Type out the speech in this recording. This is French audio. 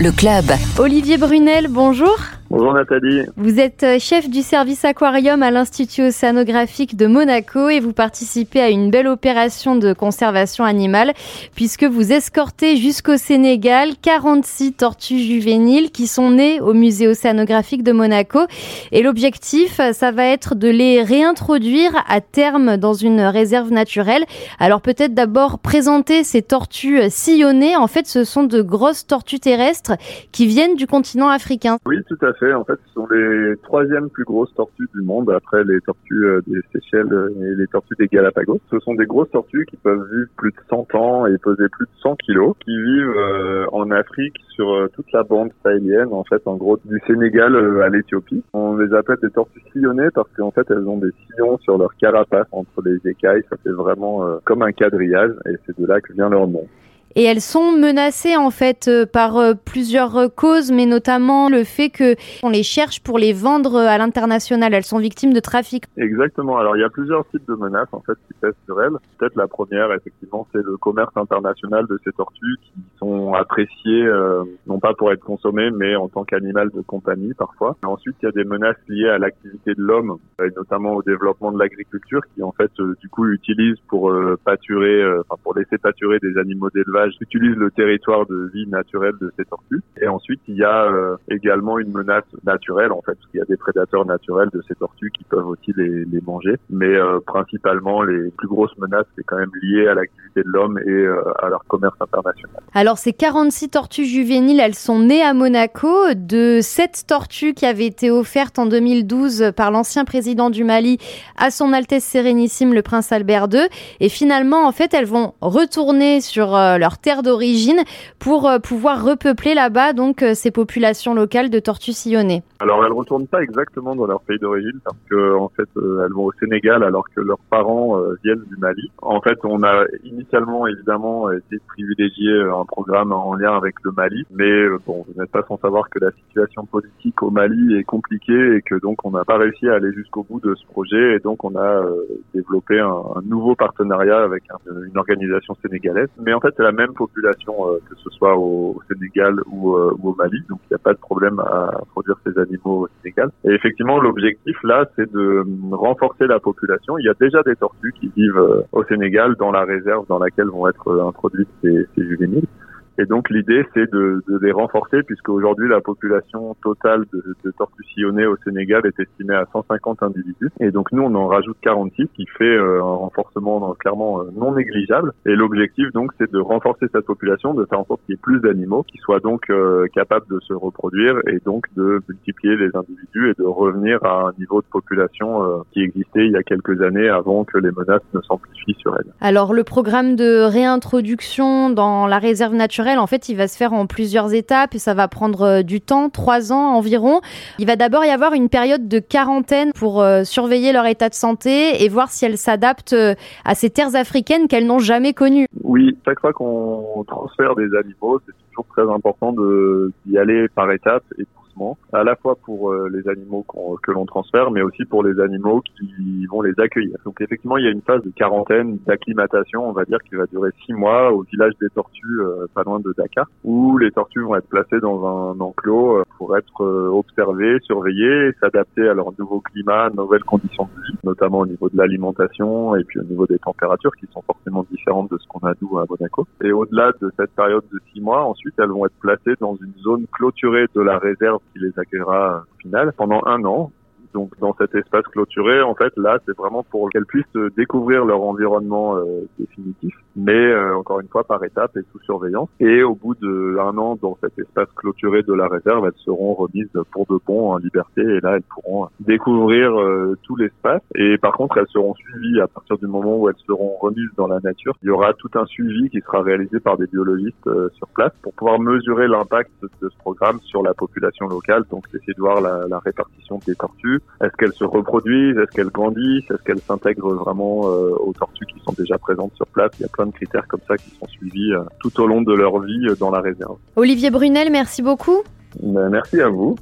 Le club. Olivier Brunel, bonjour. Bonjour Nathalie. Vous êtes euh, chef du service aquarium à l'Institut océanographique de Monaco et vous participez à une belle opération de conservation animale puisque vous escortez jusqu'au Sénégal 46 tortues juvéniles qui sont nées au musée océanographique de Monaco et l'objectif ça va être de les réintroduire à terme dans une réserve naturelle. Alors peut-être d'abord présenter ces tortues sillonnées. En fait, ce sont de grosses tortues terrestres qui viennent du continent africain. Oui, tout à fait En fait, ce sont les troisièmes plus grosses tortues du monde après les tortues euh, des Seychelles et les tortues des Galapagos. Ce sont des grosses tortues qui peuvent vivre plus de 100 ans et peser plus de 100 kilos, qui vivent euh, en Afrique sur euh, toute la bande sahélienne, en fait, en gros, du Sénégal à l'Éthiopie. On les appelle des tortues sillonnées parce qu'en fait, elles ont des sillons sur leur carapace entre les écailles. Ça fait vraiment comme un quadrillage et c'est de là que vient leur nom et elles sont menacées en fait euh, par euh, plusieurs euh, causes, mais notamment le fait que on les cherche pour les vendre à l'international. Elles sont victimes de trafic. Exactement. Alors il y a plusieurs types de menaces en fait qui pèsent sur elles. Peut-être la première, effectivement, c'est le commerce international de ces tortues qui sont appréciées non pas pour être consommées, mais en tant qu'animal de compagnie parfois. ensuite, il y a des menaces liées à l'activité de l'homme, et notamment au développement de l'agriculture, qui en fait du coup utilise pour pâturer, enfin pour laisser pâturer des animaux d'élevage utilise le territoire de vie naturelle de ces tortues. Et ensuite, il y a euh, également une menace naturelle, en fait, parce qu'il y a des prédateurs naturels de ces tortues qui peuvent aussi les, les manger. Mais euh, principalement, les plus grosses menaces, c'est quand même lié à l'activité de l'homme et euh, à leur commerce international. Alors, ces 46 tortues juvéniles, elles sont nées à Monaco de sept tortues qui avaient été offertes en 2012 par l'ancien président du Mali à son Altesse Sérénissime, le prince Albert II. Et finalement, en fait, elles vont retourner sur leur terre d'origine pour euh, pouvoir repeupler là-bas donc euh, ces populations locales de tortues sillonnées. Alors elles retournent pas exactement dans leur pays d'origine parce que en fait euh, elles vont au Sénégal alors que leurs parents viennent du Mali. En fait, on a initialement évidemment essayé de privilégier un programme en lien avec le Mali, mais bon, vous n'êtes pas sans savoir que la situation politique au Mali est compliquée et que donc on n'a pas réussi à aller jusqu'au bout de ce projet et donc on a développé un, nouveau partenariat avec une organisation sénégalaise. Mais en fait, c'est la même population, euh, que ce soit au, Sénégal ou, euh, ou, au Mali. Donc il n'y a pas de problème à produire ces animaux au Sénégal. Et effectivement, l'objectif là, c'est de renforcer la population. Il y a déjà des tortues qui vivent euh, au Sénégal dans la réserve dans laquelle vont être introduites ces, ces juvéniles. Et donc l'idée, c'est de, de, les renforcer, puisque aujourd'hui la population totale de, de, tortues sillonnées au Sénégal est estimée à 150 individus. Et donc nous, on en rajoute 46, qui fait euh, un renforcement clairement euh, non négligeable. Et l'objectif, donc, c'est de renforcer cette population, de faire en sorte qu'il y ait plus d'animaux qui soient donc euh, capables de se reproduire et donc de multiplier les individus et de revenir à un niveau de population qui existait il y a quelques années avant que les menaces ne s'amplifient sur elles. Alors le programme de réintroduction dans la réserve naturelle en fait, il va se faire en plusieurs étapes et ça va prendre euh, du temps, trois ans environ. Il va d'abord y avoir une période de quarantaine pour euh, surveiller leur état de santé et voir si elles s'adaptent euh, à ces terres africaines qu'elles n'ont jamais connues. Oui, chaque fois qu'on transfère des animaux, c'est toujours très important d'y aller par étapes et à la fois pour euh, les animaux que l'on transfère, mais aussi pour les animaux qui vont les accueillir. Donc effectivement, il y a une phase de quarantaine, d'acclimatation, on va dire, qui va durer six mois au village des tortues, euh, pas loin de Dakar, où les tortues vont être placées dans un enclos euh, pour être observées, surveillées, s'adapter à leur nouveau climat, nouvelles conditions de vie, notamment au niveau de l'alimentation et puis au niveau des températures qui sont forcément différentes de ce qu'on a nous à Monaco. Et au-delà de cette période de six mois, ensuite, elles vont être placées dans une zone clôturée de la réserve qui les accueillera au final pendant un an donc dans cet espace clôturé, en fait, là, c'est vraiment pour qu'elles puissent découvrir leur environnement euh, définitif, mais euh, encore une fois par étapes et sous surveillance. Et au bout d'un an dans cet espace clôturé de la réserve, elles seront remises pour de bon en liberté et là, elles pourront découvrir euh, tout l'espace. Et par contre, elles seront suivies à partir du moment où elles seront remises dans la nature. Il y aura tout un suivi qui sera réalisé par des biologistes sur place pour pouvoir mesurer l'impact de ce programme sur la population locale. Donc, essayer de voir la, la répartition des tortues, est-ce qu'elles se reproduisent? Est-ce qu'elles grandissent? Est-ce qu'elles s'intègrent vraiment euh, aux tortues qui sont déjà présentes sur place? Il y a plein de critères comme ça qui sont suivis euh, tout au long de leur vie euh, dans la réserve. Olivier Brunel, merci beaucoup. Ben, merci à vous.